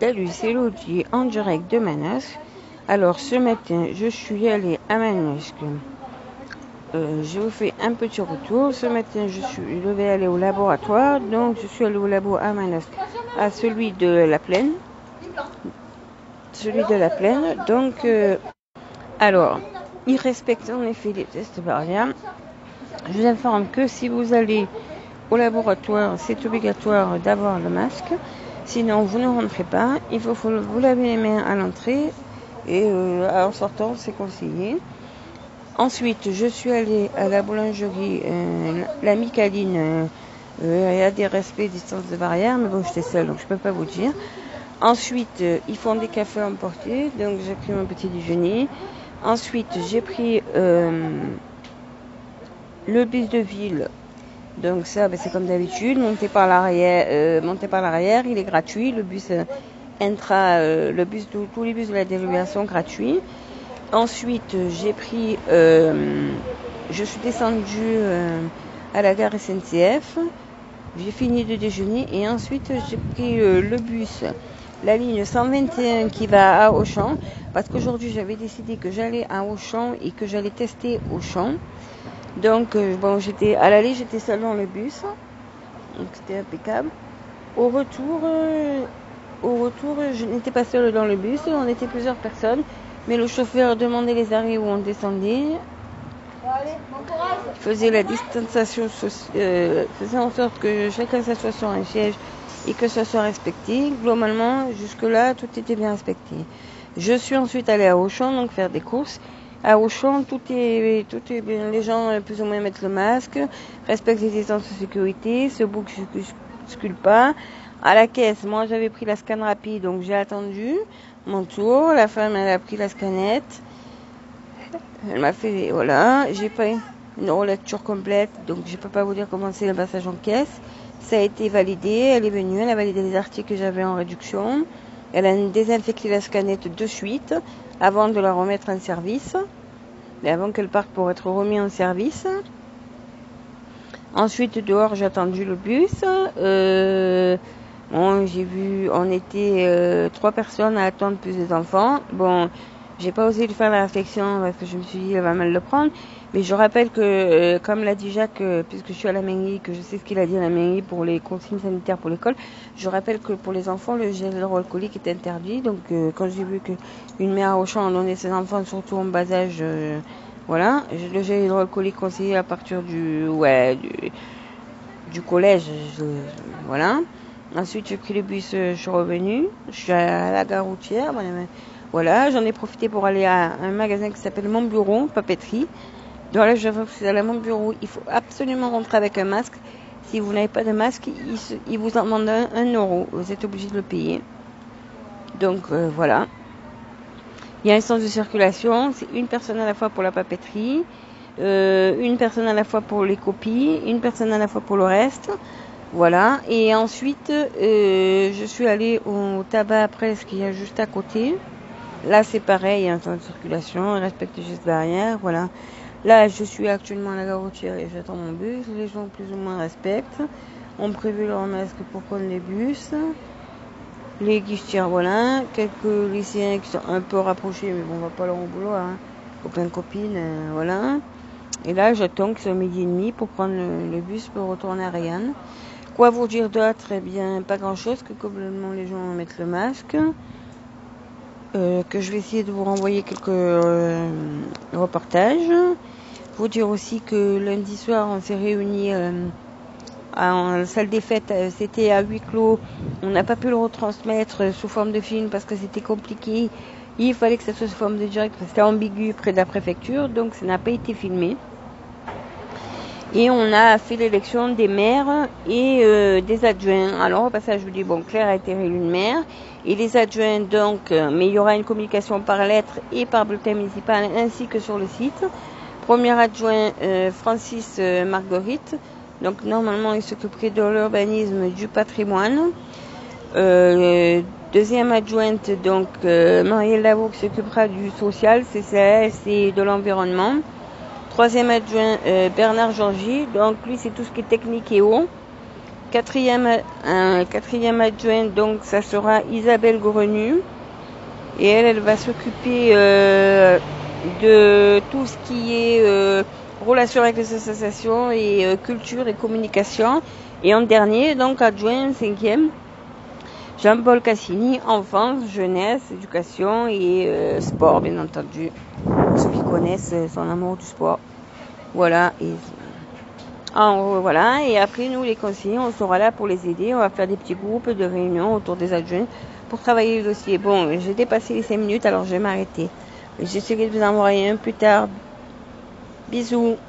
Salut, c'est Lodi en direct de Manosque. Alors ce matin, je suis allée à Manosque. Euh, je vous fais un petit retour. Ce matin, je, suis, je vais aller au laboratoire. Donc, je suis allée au labo à Manosque, à celui de la plaine. Celui de la plaine. Donc, euh, alors, il respecte en effet les tests barrières. Je vous informe que si vous allez au laboratoire, c'est obligatoire d'avoir le masque. Sinon, vous ne rentrez pas. Il faut, vous laver les mains à l'entrée et euh, en sortant, c'est conseillé. Ensuite, je suis allée à la boulangerie, euh, la Micaline. Euh, il y a des respects distance de barrière, mais bon, j'étais seule, donc je peux pas vous dire. Ensuite, ils font des cafés emportés, donc j'ai pris mon petit déjeuner. Ensuite, j'ai pris le bus de ville donc ça, ben, c'est comme d'habitude, monter par l'arrière, euh, par l'arrière, il est gratuit. Le bus euh, intra, euh, le bus, tous les bus de la délibération gratuits. Ensuite, j'ai pris, je suis descendue à la gare SNCF. J'ai fini de déjeuner et ensuite j'ai pris le bus, la ligne 121 qui va à Auchan, parce qu'aujourd'hui j'avais décidé que j'allais à Auchan et que j'allais tester Auchan. Donc, euh, bon, j'étais à l'aller, j'étais seule dans le bus. Donc, c'était impeccable. Au retour, euh, au retour, je n'étais pas seule dans le bus, on était plusieurs personnes. Mais le chauffeur demandait les arrêts où on descendait. Il faisait la distanciation, euh, faisait en sorte que chacun s'assoie sur un siège et que ça soit respecté. Globalement, jusque-là, tout était bien respecté. Je suis ensuite allée à Auchan, donc faire des courses. À Auchan, tout. Les gens, euh, plus ou moins, mettent le masque, respectent les distances de sécurité, se bousculent pas. À la caisse, moi, j'avais pris la scan rapide, donc j'ai attendu mon tour. La femme, elle a pris la scanette. Elle m'a fait, voilà, j'ai pas une relecture complète, donc je peux pas vous dire comment c'est le passage en caisse. Ça a été validé, elle est venue, elle a validé les articles que j'avais en réduction. Elle a désinfecté la scanette de suite avant de la remettre en service et avant qu'elle parte pour être remise en service. Ensuite, dehors, j'ai attendu le bus. Euh, bon, j'ai vu, on était euh, trois personnes à attendre plus des enfants. Bon, j'ai pas osé lui faire la réflexion parce que je me suis dit, elle va mal le prendre. Mais je rappelle que, euh, comme l'a dit Jacques, euh, puisque je suis à la mairie, que je sais ce qu'il a dit à la mairie pour les consignes sanitaires pour l'école, je rappelle que pour les enfants, le gel hydroalcoolique est interdit. Donc, euh, quand j'ai vu qu'une mère au champ a donné ses enfants, surtout en bas âge, voilà, le gel hydroalcoolique conseillé à partir du, ouais, du, du collège, voilà. Ensuite, j'ai pris le bus, je suis revenue, je suis à la gare routière, voilà, j'en ai profité pour aller à un magasin qui s'appelle Mon Bureau, papeterie. Donc là, je vous à mon bureau, il faut absolument rentrer avec un masque. Si vous n'avez pas de masque, il, vous en demande un, euro. Vous êtes obligé de le payer. Donc euh, voilà. Il y a un sens de circulation. C'est une personne à la fois pour la papeterie, euh, une personne à la fois pour les copies, une personne à la fois pour le reste. Voilà. Et ensuite, euh, je suis allée au tabac après, ce qu'il y a juste à côté. Là, c'est pareil, il y a un sens de circulation, on respecte les gestes barrières, voilà. Là, je suis actuellement à la gare routière et j'attends mon bus. Les gens plus ou moins respectent. On prévu leur masque pour prendre les bus. Les guichetiers, voilà. Quelques lycéens qui sont un peu rapprochés, mais bon, on va pas leur au boulot, hein. Copains, copines, euh, voilà. Et là, j'attends que soit midi et demi pour prendre le, bus pour retourner à Ryan. Quoi vous dire d'autre? Eh bien, pas grand-chose, que complètement les gens mettent le masque. Euh, que je vais essayer de vous renvoyer quelques euh, reportages. Vous dire aussi que lundi soir, on s'est réunis euh, en salle des fêtes. C'était à huis clos. On n'a pas pu le retransmettre sous forme de film parce que c'était compliqué. Il fallait que ça soit sous forme de direct parce que c'était ambigu près de la préfecture, donc ça n'a pas été filmé. Et on a fait l'élection des maires et euh, des adjoints. Alors au passage, je vous dis, bon, Claire a été réélue maire. Et les adjoints, donc, euh, mais il y aura une communication par lettre et par bulletin municipal ainsi que sur le site. Premier adjoint, euh, Francis Marguerite. Donc normalement, il s'occuperait de l'urbanisme du patrimoine. deuxième adjointe, donc, Marielle Lavaux qui s'occupera du social, CCS et de l'environnement. Troisième adjoint, euh, Bernard Georgie. Donc lui, c'est tout ce qui est technique et haut. Quatrième, un quatrième adjoint, donc ça sera Isabelle Grenu. Et elle, elle va s'occuper euh, de tout ce qui est euh, relation avec les associations et euh, culture et communication. Et en dernier, donc adjoint cinquième, Jean-Paul Cassini, enfance, jeunesse, éducation et euh, sport, bien entendu. Ceux qui connaissent son amour du sport. Voilà. Et, en, voilà. Et après, nous, les conseillers, on sera là pour les aider. On va faire des petits groupes de réunions autour des adjoints pour travailler le dossier. Bon, j'ai dépassé les 5 minutes, alors je vais m'arrêter. J'essaierai de vous envoyer un plus tard. Bisous.